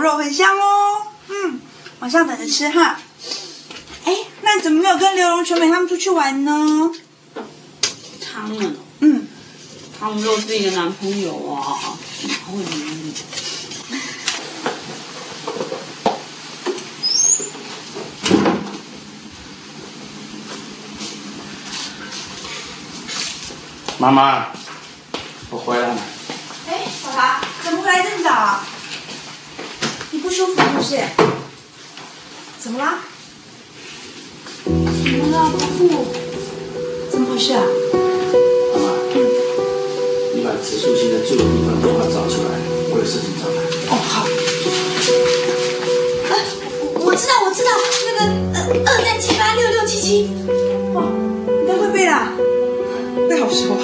牛肉很香哦。嗯，晚上等着吃哈。哎，那你怎么没有跟刘荣、全美他们出去玩呢？他们，嗯，他们都有自己的男朋友啊，哪会理你？妈妈，我回来了。哎，爸爸，怎么回来这么早啊？你不舒服是不是？怎么啦？怎么了，伯父？怎么回事啊？妈妈，你把植树现在住的地方电话找出来，我有事情找他。哦，好。呃，我我知道，我知道，那个呃，二三七八六六七七。哇，应该会背啦，背好熟啊。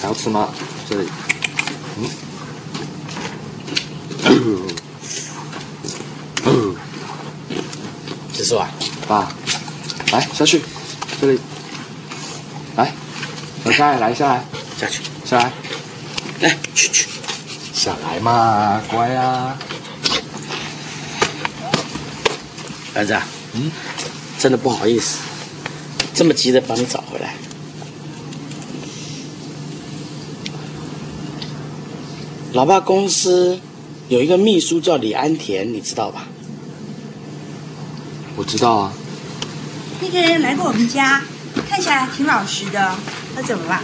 还要吃吗？这里，嗯，结束啊，爸，来下去，这里，来，走下来，来下来，下去，下来，来，去去。下来嘛，乖啊。儿子啊，嗯，真的不好意思，这么急的把你找回来。老爸公司有一个秘书叫李安田，你知道吧？我知道啊，那个人来过我们家，看起来挺老实的。他怎么了？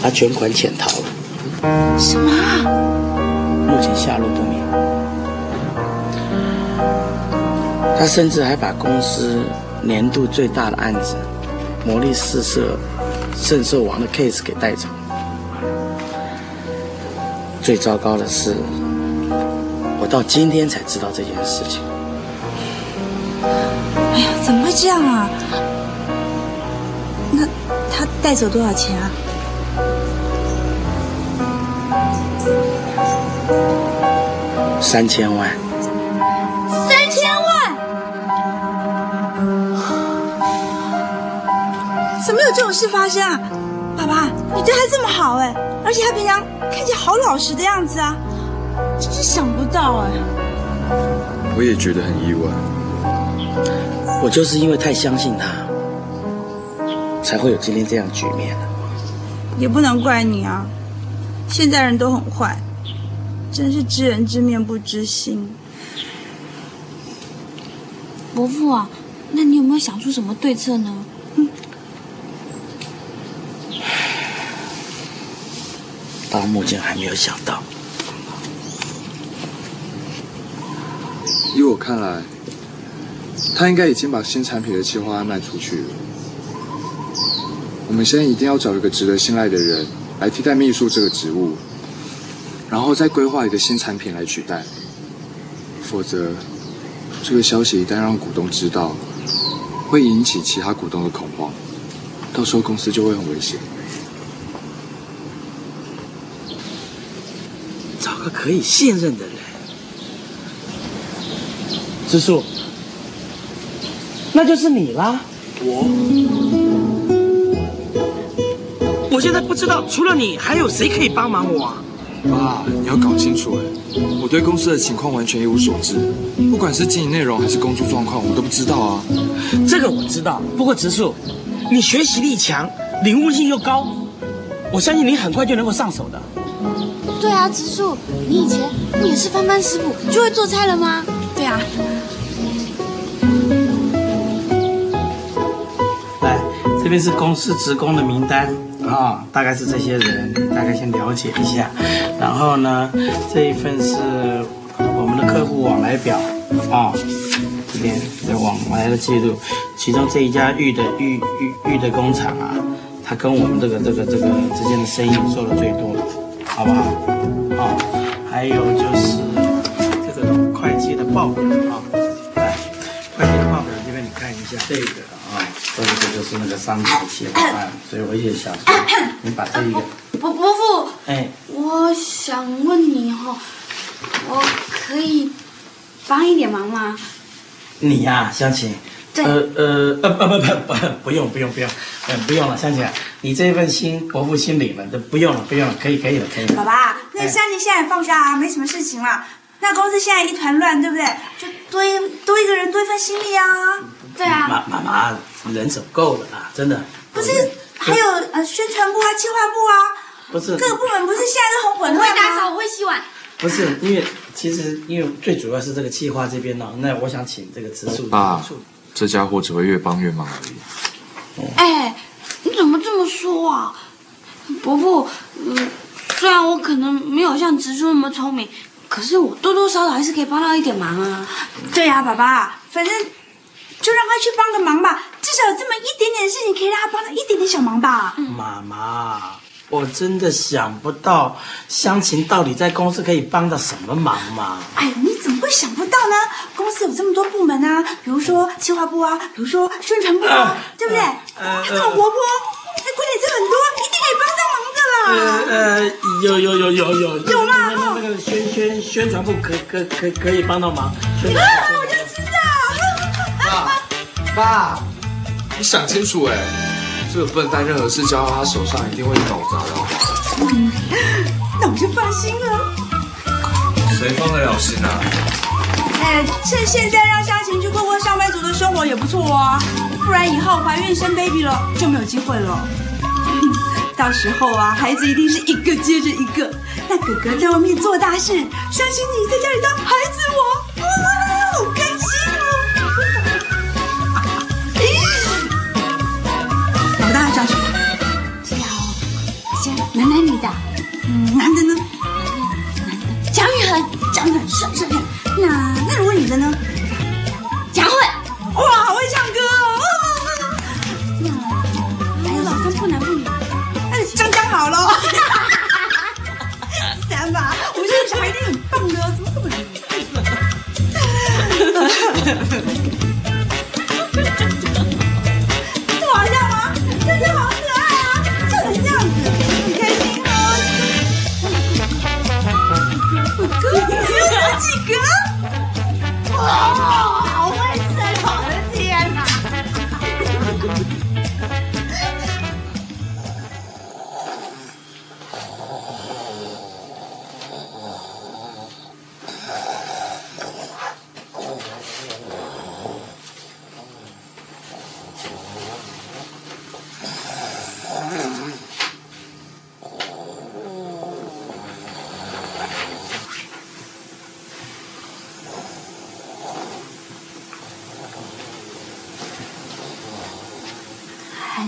他全款潜逃了，什么啊？目前下落不明。他甚至还把公司年度最大的案子——魔力四射圣兽王的 case 给带走。最糟糕的是，我到今天才知道这件事情。哎呀，怎么会这样啊？那他带走多少钱啊？三千万，这种事发生啊？爸爸，你对他这么好哎，而且他平常看起来好老实的样子啊，真是想不到哎。我也觉得很意外。我就是因为太相信他，才会有今天这样局面的。也不能怪你啊，现在人都很坏，真是知人知面不知心。伯父啊，那你有没有想出什么对策呢？到目前还没有想到。依我看来，他应该已经把新产品的计划案卖出去了。我们现在一定要找一个值得信赖的人来替代秘书这个职务，然后再规划一个新产品来取代。否则，这个消息一旦让股东知道，会引起其他股东的恐慌，到时候公司就会很危险。个可以信任的人。植树，那就是你啦。我，我现在不知道除了你还有谁可以帮忙我啊。爸，你要搞清楚哎，我对公司的情况完全一无所知，不管是经营内容还是工作状况，我都不知道啊。这个我知道，不过植树，你学习力强，领悟性又高，我相信你很快就能够上手的。对啊，植树，你以前不也是翻班师傅就会做菜了吗？对啊，来，这边是公司职工的名单啊、大概是这些人，大概先了解一下。然后呢，这一份是我们的客户往来表啊、这边的往来的记录。其中这一家玉的玉玉玉的工厂啊，它跟我们这个这个这个之间的生意做的最多，好不好？哦，还有就是这个会计的报表啊，来，会计的报表这边你看一下这个啊，这个就是那个商品的企划案，所以我也想说，你把这一个，伯伯父，哎，我想问你哈、我可以帮一点忙吗？你呀、湘琴。对呃呃呃不不不不不用不用不用，嗯不用了，香琴啊，你这份心伯父心领了，都不用了不用了，可以可以了可以了。爸爸，那哎香姐现在放假啊，没什么事情了。那公司现在一团乱，对不对？就多一多一个人，多一份心力啊。对啊，妈妈妈人手够了啊，真的。不是，还有呃宣传部啊、计划部啊，不是各个部门不是现在都很我混乱会打扫，会洗碗。不是，因为其实因为最主要是这个企划这边呢，那我想请这个植树爸处理。这家伙只会越帮越忙而已。哎，你怎么这么说啊？伯父，嗯，虽然我可能没有像植树那么聪明，可是我多多少少还是可以帮到一点忙啊。对呀、爸爸，反正就让他去帮个忙吧，至少有这么一点点事情可以让他帮到一点点小忙吧。妈妈，我真的想不到湘琴到底在公司可以帮到什么忙嘛？哎，你怎么会想不到呢？公司有这么多部门啊，比如说企划部啊，比如说宣传部啊，对不对？这么活泼，那管理这很多，一定可以帮上忙的啦。呃，有有有有有有啦那个宣宣宣传部可可可可以帮到忙。宣传啊，部我就知道。爸，爸，你想清楚哎，这个笨蛋任何事交到他手上，一定会搞砸的。那我就放心了。谁放得了心啊？哎，趁现在让夏晴去过过上班族的生活也不错啊，不然以后怀孕生 baby 了就没有机会了。到时候啊，孩子一定是一个接着一个。那哥哥在外面做大事，相信你在家里当孩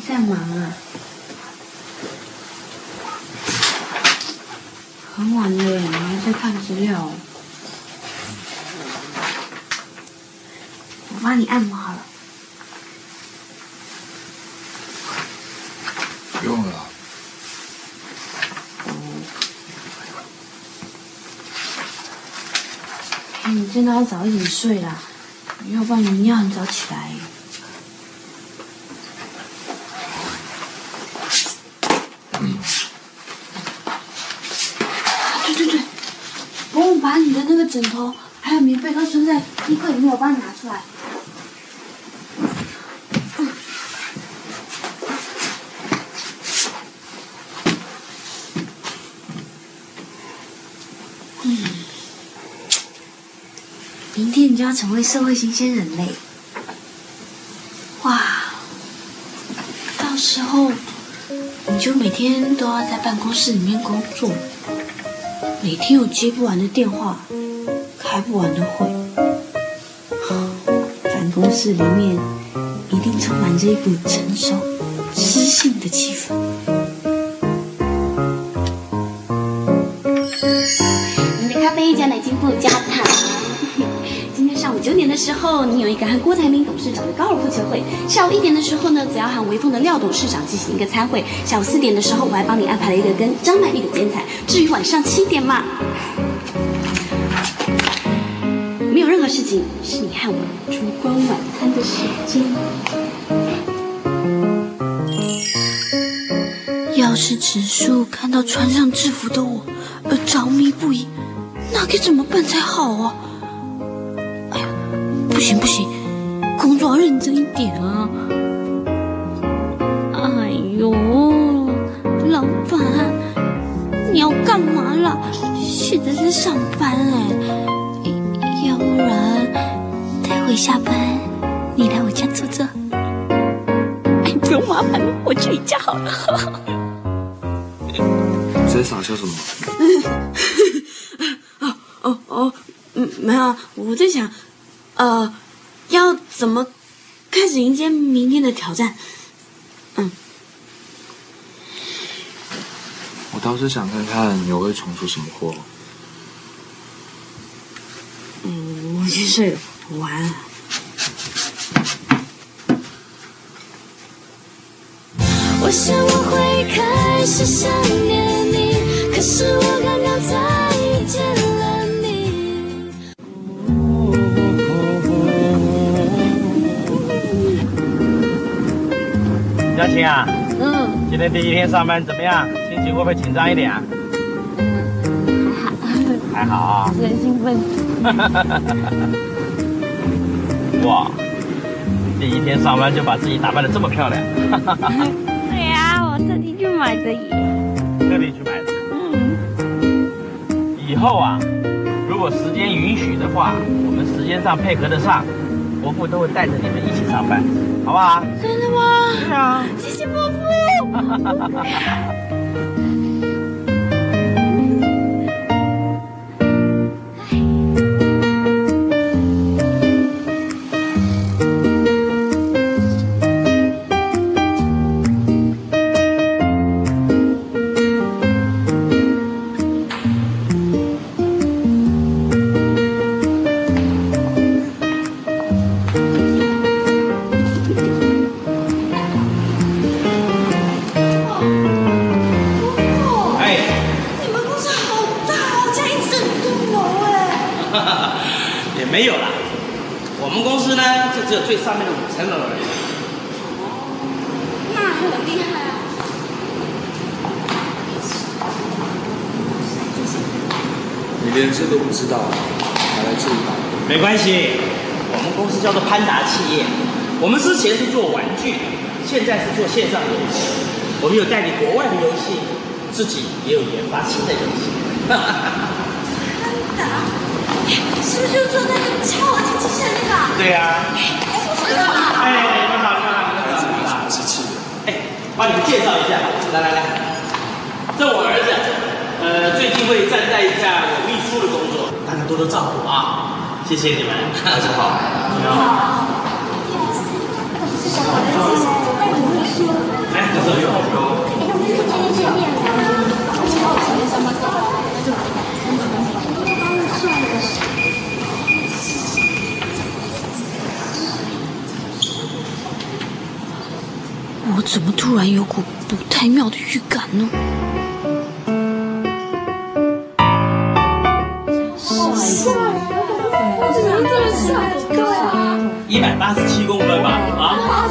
在忙啊？很晚了耶，我还在看资料。我帮你按摩好了。不用了。你真的要早一点睡啦，要不然明天要很早起来。对对对，帮我把你的那个枕头还有棉被都存在衣柜里面，我帮你拿出来。嗯明天你就要成为社会新鲜人类，哇！到时候你就每天都要在办公室里面工作，每天有接不完的电话，开不完的会，办公室里面一定充满着一股成熟、知性的气氛。您的咖啡加奶精不加糖。今天上午九点的时候，你有一个和郭台铭董事长的高尔夫球会；下午一点的时候呢，则要和微风的廖董事长进行一个参会；下午四点的时候，我还帮你安排了一个跟张曼玉的剪彩。至于晚上七点嘛，没有任何事情是你和我烛光晚餐的时间。要是植树看到穿上制服的我而着迷不已，那该怎么办才好啊？哎呀，不行不行，工作要认真一点啊！哎呦，老板，你要干嘛啦？现在在上班哎，下班你来我家坐坐。哎，不用麻烦了，我去你家好了。你在傻笑什么？哦哦哦，嗯，没有啊，我在想，呃，要怎么开始迎接明天的挑战？嗯我倒是想看看你会闯出什么祸。嗯，我去睡了，晚安。我想我会开始想念你，可是我刚刚才遇见了你。嘉晴啊，嗯，今天第一天上班怎么样？心情会不会紧张一点啊？还好，还好啊。很兴奋。哇，第一天上班就把自己打扮的这么漂亮，对呀、我特地去买的耶。特地去买的。嗯以后啊，如果时间允许的话，我们时间上配合得上，伯父都会带着你们一起上班，好不好？真的吗？是啊。谢谢伯父。没有啦。我们公司呢，就只有最上面的五层楼而已。那很厉害啊。你连这都不知道，还来这里打？没关系，我们公司叫做潘达企业，我们之前是做玩具，现在是做线上游戏。我们有代理国外的游戏，自己也有研发新的游戏。是不是就坐那个超合金机器人那个啊？对呀、哎，我知道了。哎，你们好，你们好，你们好，你们好。机器人。哎，帮你们介绍一下，来来来，这我儿子，呃，最近会暂代一下我秘书的工作，大家多多照顾啊，谢谢你们。大家好，你好，你好。来，这是有有。我怎么突然有股不太妙的预感呢？一百八十七公分吧，啊，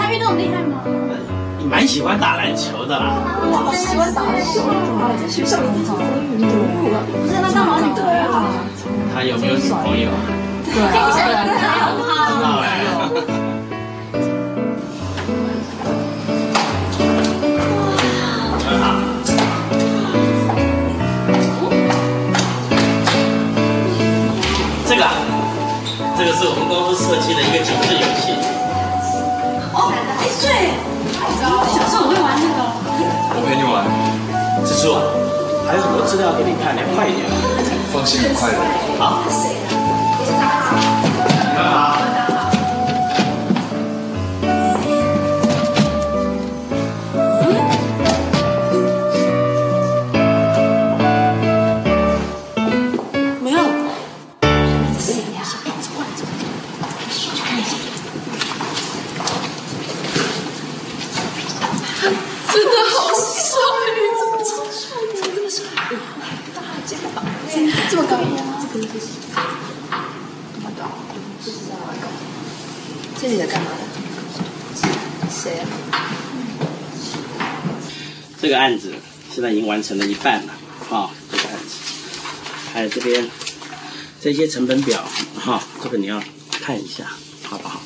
他运动厉害吗？你蛮喜欢打篮球的啦。我好喜欢打篮球啊！在学校里自己运动不是那干嘛女朋友啊？他有没有女朋友？对啊，好不知好？道哎。是我们公司设计的一个警示游戏。哦，哎对，小时候我会玩这个。我陪你玩，蜘蛛啊，还有很多资料给你看，你快一点。放心，很快的。好。的？谁啊？这个案子现在已经完成了一半了，哈、这个案子，还有这边这些成本表，哈、这个你要看一下，好不好？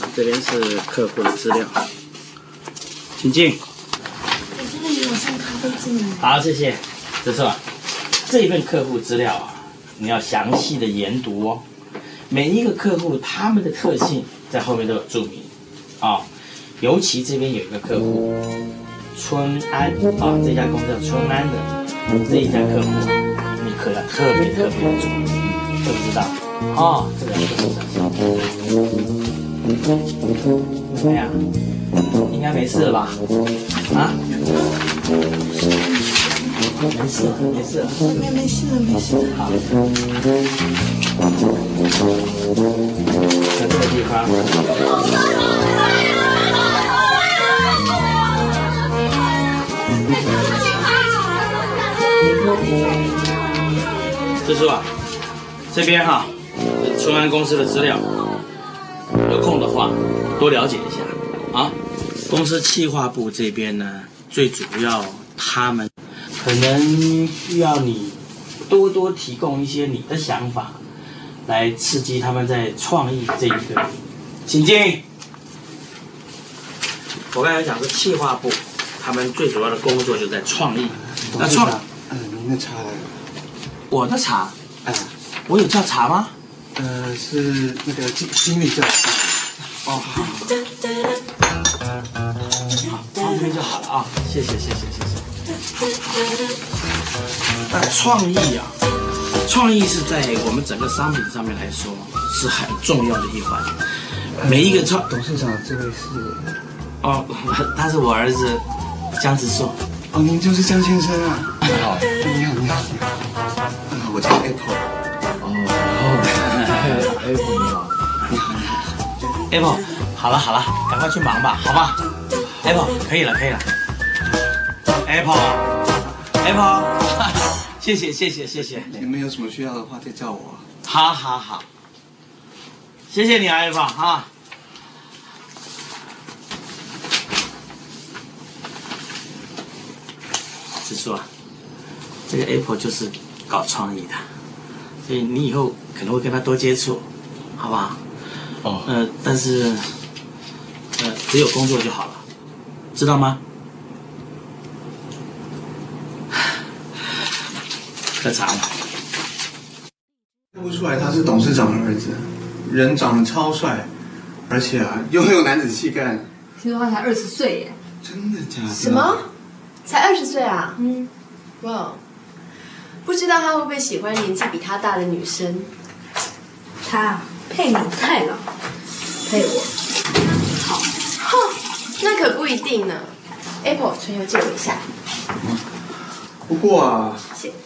啊，这边是客户的资料，请进。我这里有送咖啡进来。好，谢谢。这是吧？这一份客户资料啊，你要详细的研读哦。每一个客户他们的特性在后面都有注明啊、尤其这边有一个客户春安啊，这家公司叫春安的这一家客户啊，你可要特别特别的注意，知不知道？啊、这个要特别小心。怎么样？应该没事了吧？啊？没事，没事，没没事，没事。好，在这个地方。这是吧？这边哈，春安公司的资料，有空的话多了解一下啊。公司企划部这边呢，最主要他们可能需要你多多提供一些你的想法，来刺激他们在创意这一个。请进。我刚才讲是企划部，他们最主要的工作就在创意。那创嗯，您的茶来了。我的茶，哎，我有叫茶吗？呃，是那个经经理叫。哦，好，好，放这边就好了啊，谢谢，谢谢，谢谢。那创意啊，创意是在我们整个商品上面来说是很重要的一环。每一个创董事长，这位是哦，他是我儿子江直树。哦，您就是江先生啊。你好，你好，你好，你好。啊，我叫 Apple。哦，Apple 你好，你好，你好。Apple，好了好了，赶快去忙吧，好吧？Apple，可以了可以了。Apple，Apple，谢谢谢谢谢谢。你们有什么需要的话再叫我。好好好，谢谢你啊，Apple 啊。子树啊，这个 Apple 就是搞创意的，所以你以后可能会跟他多接触，好不好？哦，呃，但是，呃，只有工作就好了，知道吗？喝茶了。看不出来他是董事长的儿子，人长得超帅，而且啊又很有男子气概。听说他才二十岁耶。真的假的？什么？才二十岁啊？嗯，哇，不知道他会不会喜欢年纪比他大的女生？他配你太老，配我。好，哼，那可不一定呢。Apple，唇油借我一下。不过啊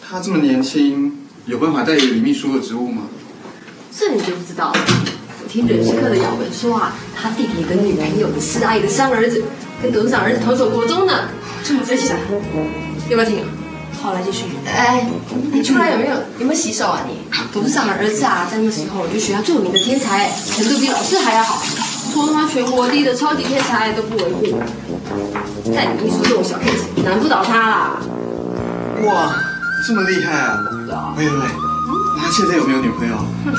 他这么年轻，有办法代理李秘书的职务吗？这你就不知道了。我听人事课的姚文说啊，他弟弟跟女朋友的师阿姨的三儿子跟董事长儿子同走国中呢，这么分析的，要不要听啊？好，来继续。哎，你出来有没有有没有洗手啊你？董事长的儿子啊，在那时候就学校最有名的天才，程度比老师还要好，说他全国第一的超级天才都不为过。但你一说这种小 case，难不倒他啦。哇，这么厉害啊！喂喂喂，那他现在有没有女朋友？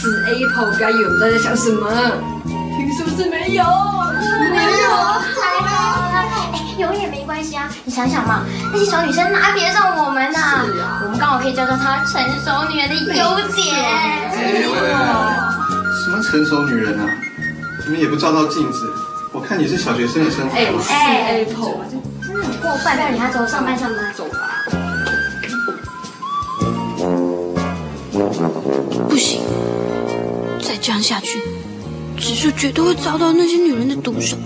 死 Apple 该有的在想什么？听说是没有，没有，才没哎，有也没关系啊，你想想嘛，那些小女生哪比得上我们呐？我们刚好可以教教她成熟女人的优点。哎喂喂喂，什么成熟女人啊？你们也不照照镜子，我看你是小学生的身材嘛。哎 Apple，真的很过分，不要理她，走上班上班。走吧。不行，再这样下去，植树绝对会遭到那些女人的毒手，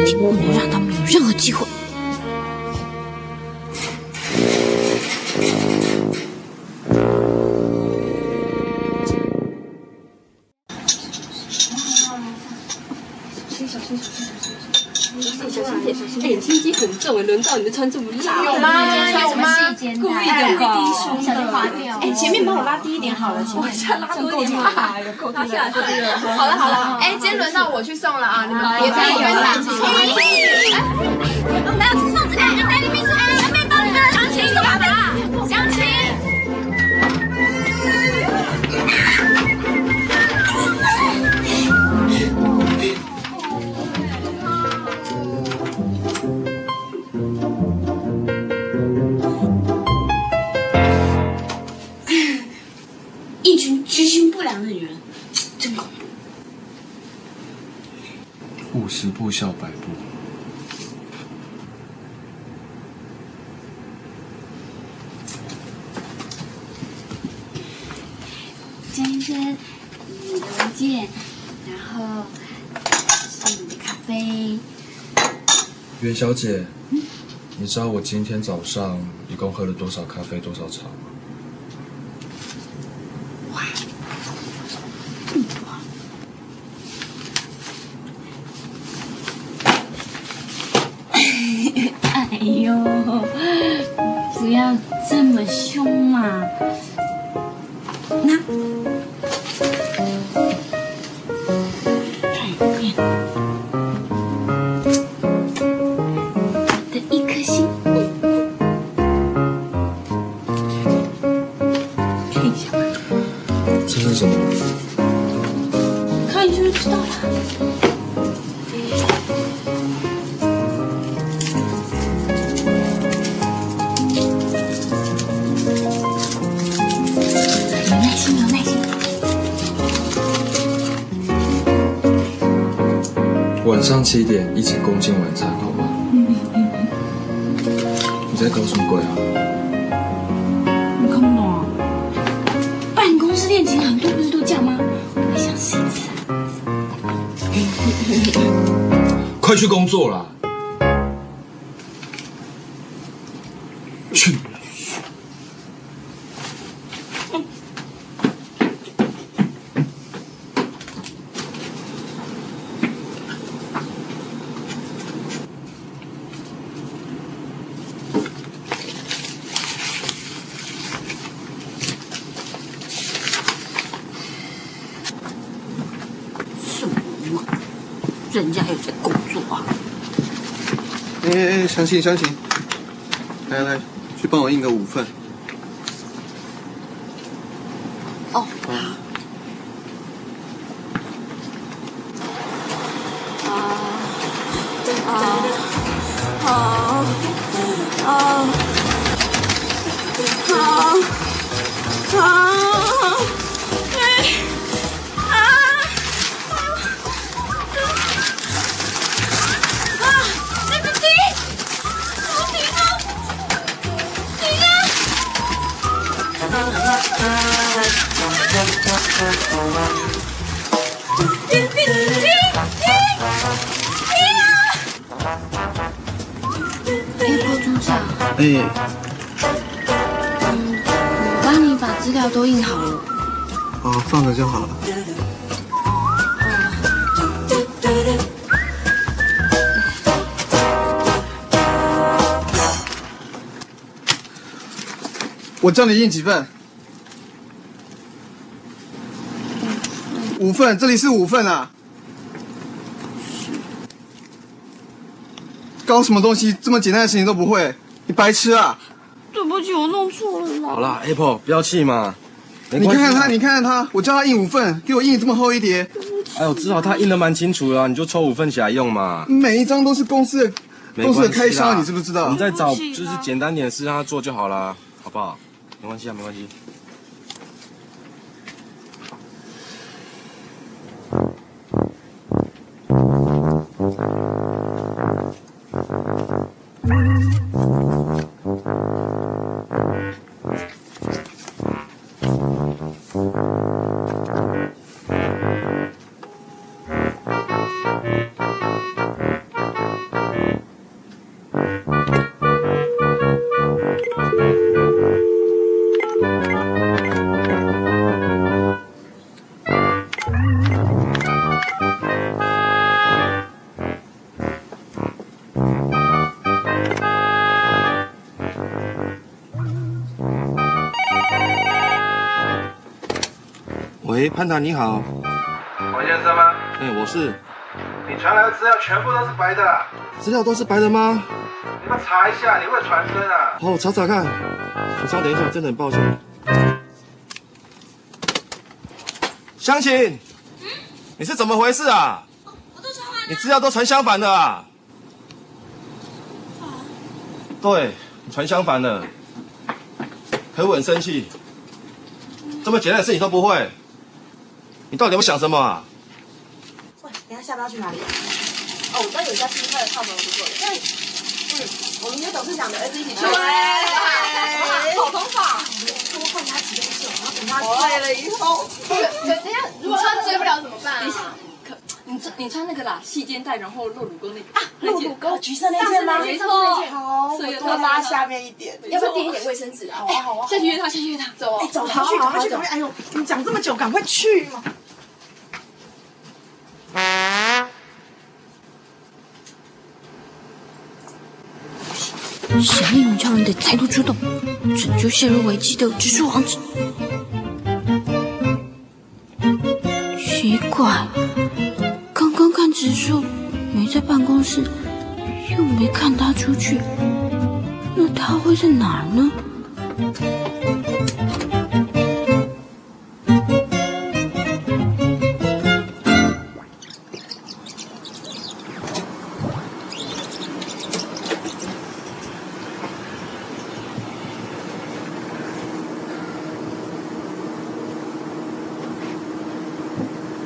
一定不能让他们有任何机会。哎，心机很重，轮到你穿这么。故意的吧？不小心滑掉。哎，前面帮我拉低一点好了，前面拉多一点吧。拉下来就对了。好了好了，哎，今天轮到我去送了啊，你们别别别打五十步笑百步。江医生，你的文件，然后是你的咖啡。袁小姐，你知道我今天早上一共喝了多少咖啡，多少茶吗？快去工作了！去。什么？人家有在工作啊！哎哎哎，相信相信，来来，去帮我印个五份。长，哎，我帮你把资料都印好了，好，放着就好了。我叫你印几份？五份，这里是五份啊！搞什么东西？这么简单的事情都不会？你白痴啊！对不起，我弄错了啦。好啦，Apple，不要气嘛。你看看他，你看看他，我叫他印五份，给我印这么厚一叠，哎呦，至少他印的蛮清楚的啊，你就抽五份起来用嘛。每一张都是公司的没公司的开销，你知不知道？你再找就是简单点的事让他做就好了，好不好？没关系啊，没关系。潘达你好，王先生吗？哎，我是，你传来的资料全部都是白的啦，资料都是白的吗？你们查一下，你会传真啊？好，我查查看。你稍等一下，真的很抱歉。湘琴，你是怎么回事啊？你资料都传相反的啊？对，你传相反的，可我很生气。这么简单的事情都不会，你到底有想什么啊？喂，等下下班要去哪里？哦，我知道有一家新开的套房不错因为嗯，我们约董事长的儿子一起去。对好方法。多换他几件事，然后等他对醉了以后，对等一下，如果他追不了怎么办啊？可你穿你穿那个啦，细肩带，然后露乳沟那个啊，露乳沟橘色那件吗？没错，好，我多拉下面一点。要不要垫一点卫生纸啊？好啊好啊，下去约他，下去约他，走哎，走，赶快去，赶快去，赶快！哎呦，你讲这么久，赶快去嘛！神力女超人得再度出动，拯救陷入危机的蜘蛛王子。奇怪，在办公室，又没看他出去，那他会在哪儿呢？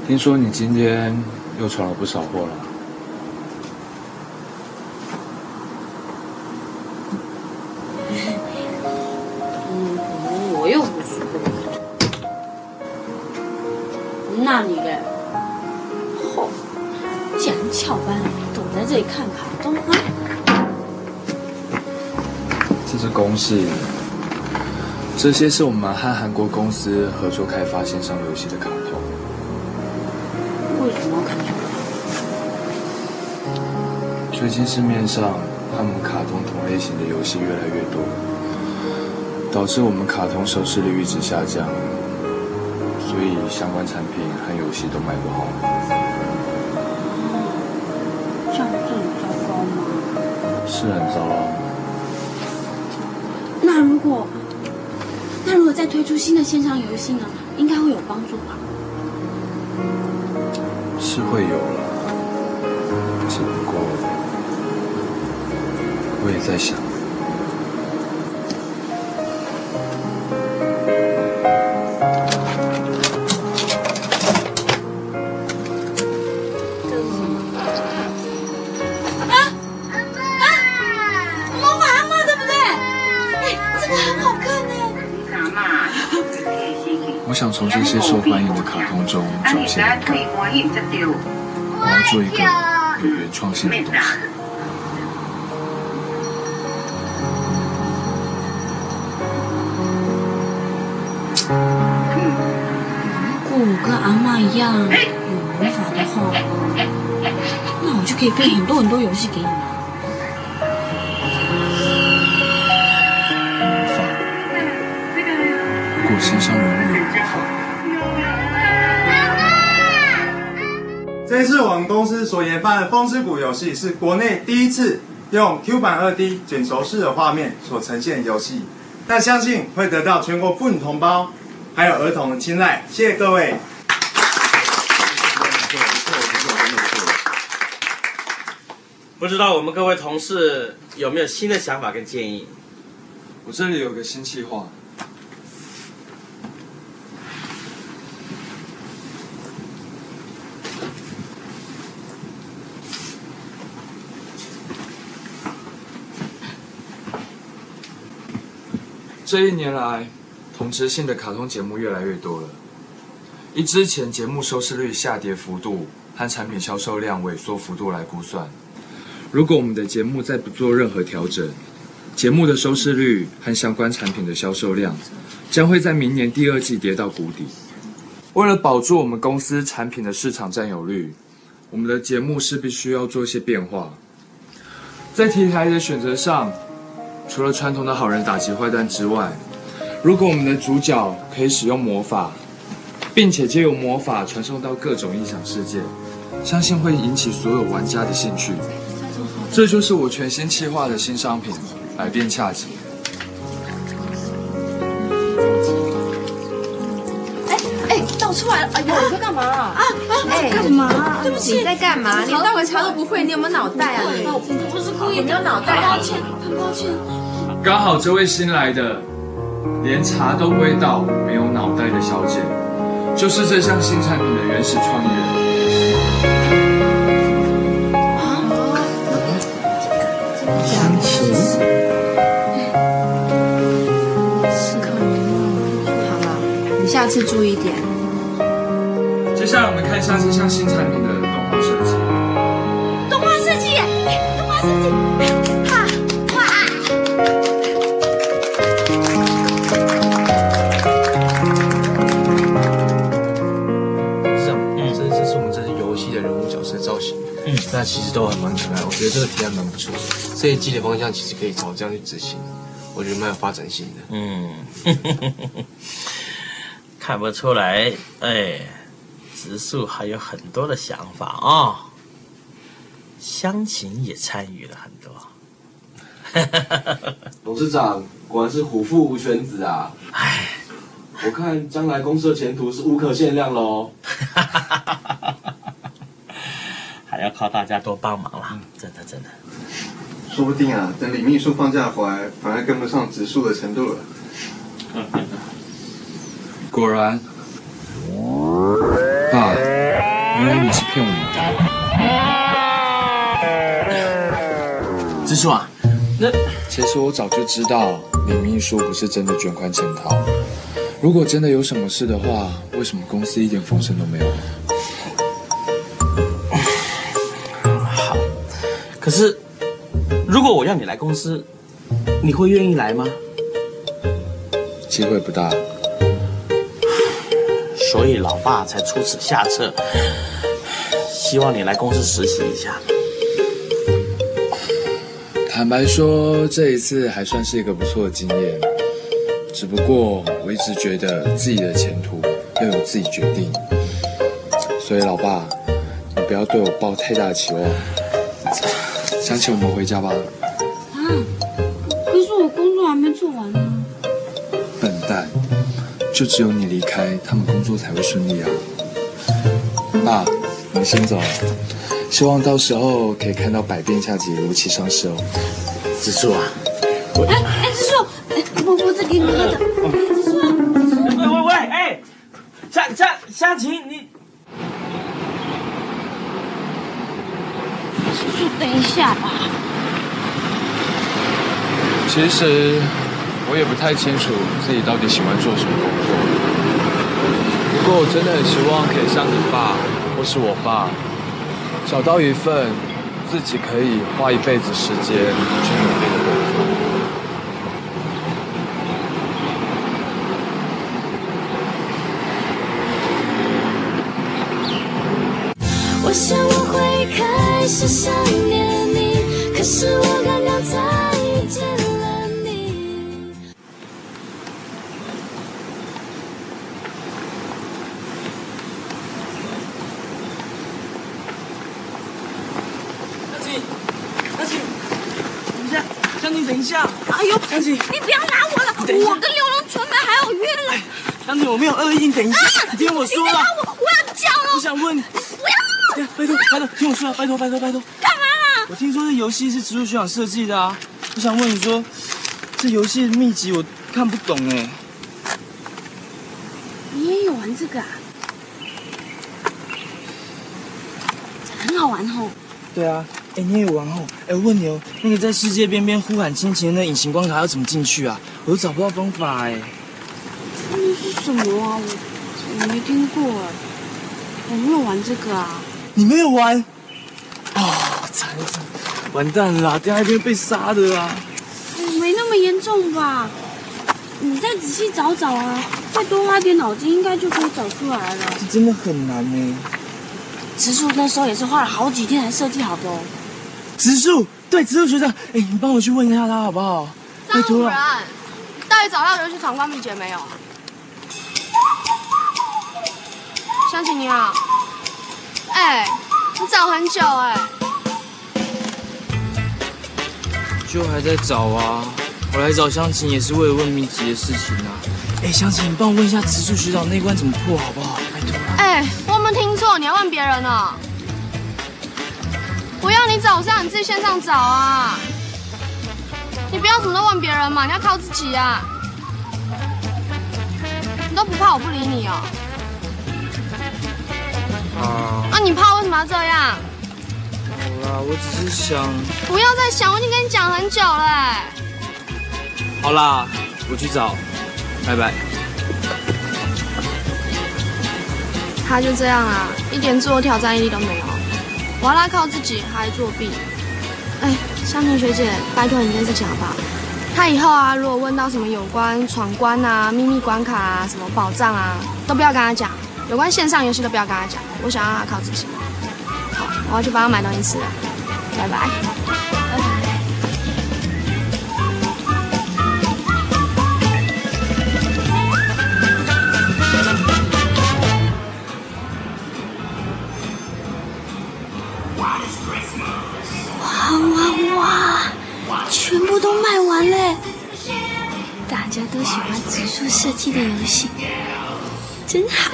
听说你今天又闯了不少祸了。这些是我们和韩国公司合作开发线上游戏的卡通。为什么？最近市面上和我们卡通同类型的游戏越来越多，导致我们卡通收视率一直下降，所以相关产品和游戏都卖不好。这样不是很糟糕吗？是很糟啊。那如果，那如果再推出新的线上游戏呢？应该会有帮助吧？是会有了，只不过我也在想，卡通中展现灵感，我要做一个有原创性的东西。果我跟阿妈一样有魔法的话，那我就可以配很多很多游戏给你这一次我们公司所研发的《风之谷》游戏是国内第一次用 Q 版二 D 卷轴式的画面所呈现游戏，但相信会得到全国妇女同胞还有儿童的青睐。谢谢各位。不知道我们各位同事有没有新的想法跟建议？我这里有个新计划。这一年来，同质性的卡通节目越来越多了。以之前节目收视率下跌幅度和产品销售量萎缩幅度来估算，如果我们的节目再不做任何调整，节目的收视率和相关产品的销售量将会在明年第二季跌到谷底。为了保住我们公司产品的市场占有率，我们的节目势必需要做一些变化。在题材的选择上，除了传统的好人打击坏蛋之外，如果我们的主角可以使用魔法，并且借由魔法传送到各种异想世界，相信会引起所有玩家的兴趣。这就是我全新企划的新商品——百变恰吉。倒出来了！哎呦，你在干嘛啊？哎，干嘛？对不起，你在干嘛？连倒个茶都不会，你有没有脑袋啊？你不是故意的，没有脑袋啊？抱歉，很抱歉。刚好这位新来的，连茶都不会倒、没有脑袋的小姐，就是这项新产品的原始创意人。香琴，是可能好了，你下次注意点。接下来我们看一下这项新产品的动画设计。动画设计，动画设计，哈哇！这样，这这是我们这是游戏的人物角色造型，嗯，那其实都还蛮可爱，我觉得这个提案蛮不错的。这一季的方向其实可以朝这样去执行，我觉得蛮有发展性的。嗯，看不出来，哎，植树还有很多的想法啊、香琴也参与了很多。董事长果然是虎父无犬子啊！唉，我看将来公司的前途是无可限量喽。还要靠大家多帮忙啦，真的真的。说不定啊，等李秘书放假回来，反而跟不上植树的程度了。果然，爸，原来你是骗我的。支书啊，那其实我早就知道李秘书不是真的卷款潜逃。如果真的有什么事的话，为什么公司一点风声都没有？好，可是如果我要你来公司，你会愿意来吗？机会不大。所以老爸才出此下策，希望你来公司实习一下。坦白说，这一次还算是一个不错的经验。只不过我一直觉得自己的前途要由自己决定，所以老爸，你不要对我抱太大的期望。想请我们回家吧。啊，可是我工作还没做完呢。笨蛋，就只有你离开，他们工作才会顺利啊。爸，先走了，希望到时候可以看到百变下集如期上市哦。植树啊，哎哎，植树，哎，我我再给你喝的。植树，喂喂喂，哎，夏夏夏晴，你植树，等一下吧。其实我也不太清楚自己到底喜欢做什么工作，不过我真的很希望可以像你爸是我爸找到一份自己可以花一辈子时间去努力的工作。我想我会开始想念你可是我刚刚才遇见我没有恶意，你等一下，你听我说你别啊我，我要讲了。我想问，不要，对，拜托，拜托，听我说啊，拜托，拜托，拜托。干嘛啊？我听说这游戏是植物学长设计的啊，我想问你说，这游戏的秘籍我看不懂哎。你也有玩这个啊？很好玩哦。对啊，哎，你也有玩哦。哎，我问你哦，那个在世界边边呼喊亲情的那隐形关卡要怎么进去啊？我都找不到方法哎。那是什么啊？我我没听过哎，我没有玩这个啊。你没有玩？啊，惨了惨了，完蛋了啦，等下一定被杀的啦。哎没那么严重吧？你再仔细找找啊，再多花点脑筋，应该就可以找出来了。这真的很难呢。植树那时候也是花了好几天才设计好的哦。植树，对，植树学长，哎，你帮我去问一下他好不好？拜托了。，到底找到游戏闯关秘诀没有？香琴你啊，哎、你找很久哎、就还在找啊，我来找湘琴也是为了问秘籍的事情啊。哎，湘琴，你帮我问一下植树学长那一关怎么破好不好？拜托。哎、我有没有听错？你要问别人呢？我要你找上，你自己线上找啊！你不要什么都问别人嘛，你要靠自己啊！你都不怕我不理你哦？啊，啊，你怕为什么要这样？好啦，我只是想，不要再想，我已经跟你讲很久了、哎好啦，我去找，拜拜。他就这样啊，一点自我挑战力都没有。我要他靠自己，还作弊。哎，香婷学姐，拜托你一件事情好不好？他以后啊，如果问到什么有关闯关啊、秘密关卡啊、什么宝藏啊，都不要跟他讲。有关线上游戏都不要跟他讲，我想让他靠自己。好，我要去帮他买东西吃了，拜拜。哇哇哇！全部都卖完嘞！大家都喜欢植树设计的游戏，真好。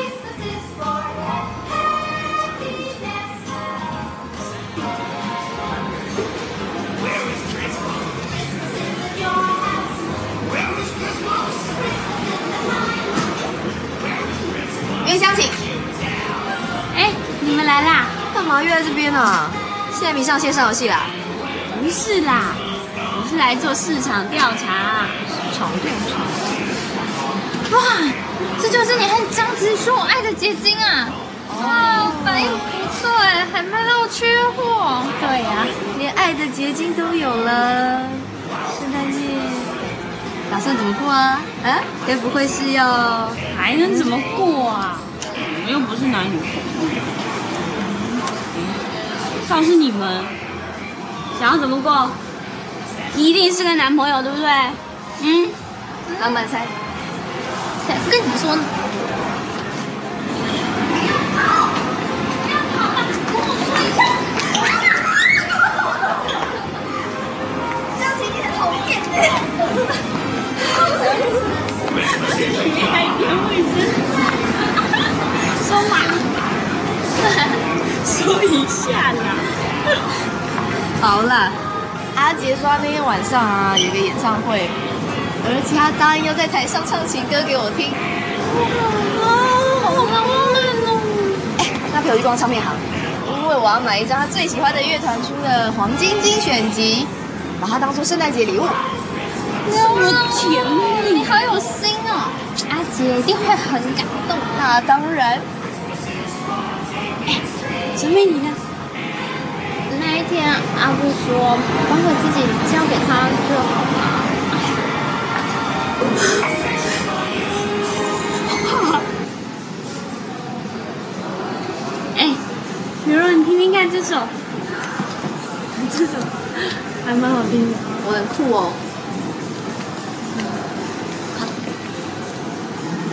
来啦？干嘛约在这边呢、现在迷上线上游戏啦？不是啦，我是来做市场调查。市场调查？哇，这就是你和张直说我爱的结晶啊！哇，反应不错哎，还卖到缺货。对呀、连爱的结晶都有了。圣诞夜打算怎么过啊？啊，该不会是要……还能怎么过啊？我们又不是男女朋友。告诉你们，想要怎么过，一定是个男朋友，对不对？嗯，老板猜。跟你说呢。你还点卫生说嘛，说一下啦。好啦，阿杰说他那天晚上啊有个演唱会，而且他答应要在台上唱情歌给我听。啊，好浪漫哦！哎，那陪我去逛唱片行，因为我要买一张他最喜欢的乐团出的黄金精选集，把它当做圣诞节礼物。我甜蜜，你好有心哦！阿杰一定会很感动。那当然。陈美你呢？那一天阿布说，把我自己交给他就好了。哎，刘若你听听听看这首，这首还蛮好听的。我很酷哦。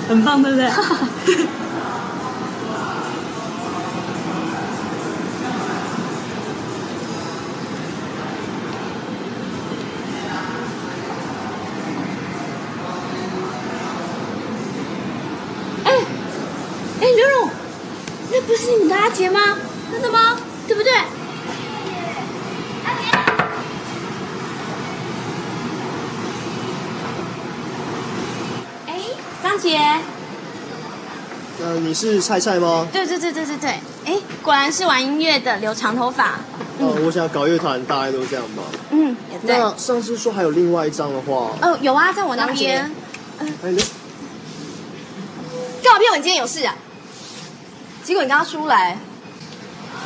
很棒，对不对？是菜菜吗？对对对对对对，哎，果然是玩音乐的，留长头发。呃，我想搞乐团，大概都这样吧。嗯，也对。那上次说还有另外一张的话，哦，有啊，在我那边。哎，刘，干嘛骗我？你今天有事啊？结果你刚刚出来，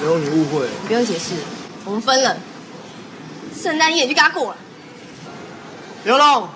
刘，你误会了。不用解释，我们分了。圣诞夜就跟他过了。刘龙，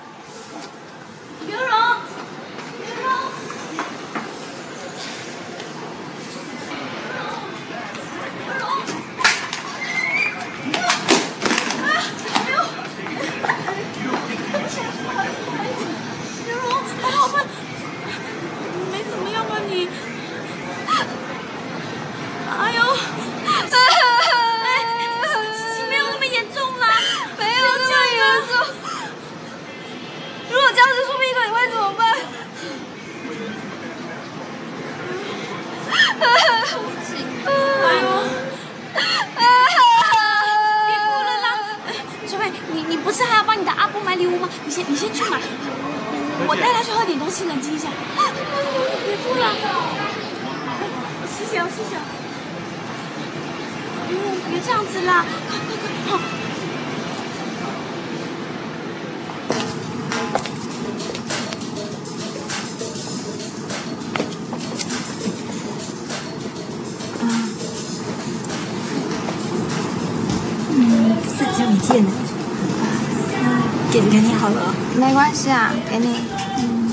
给你。嗯，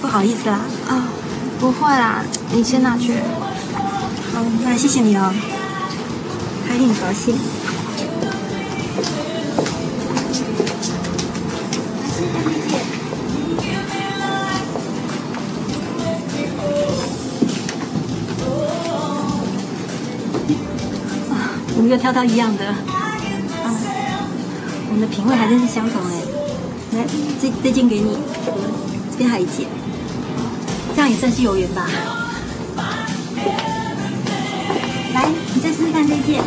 不好意思啦。啊、不会啦，你先拿去。好，那谢谢你哦，还令你高兴。啊，我们又挑到一样的。嗯，我们的品味还真是相同哎。来，这这件给你，这边还有一件，这样也算是有缘吧。来，你再试试看这件，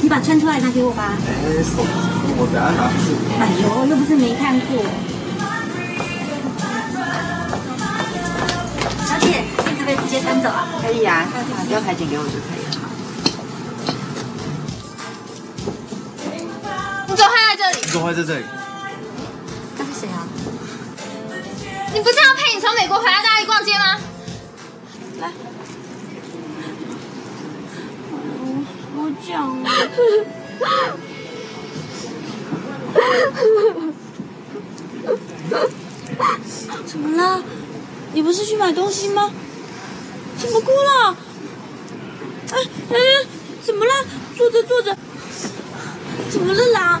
你把穿出来拿给我吧。哎，手，我等下拿去。哎呦，又不是没看过。小姐，这可不可以直接穿走啊？可以啊，把标牌剪给我就可以了。你怎么会在这里？他是谁啊？你不是要陪你从美国回来大家一逛街吗？来，我讲了。怎么了？你不是去买东西吗？怎么哭了？哎哎，怎么了？坐着坐着，怎么了啦？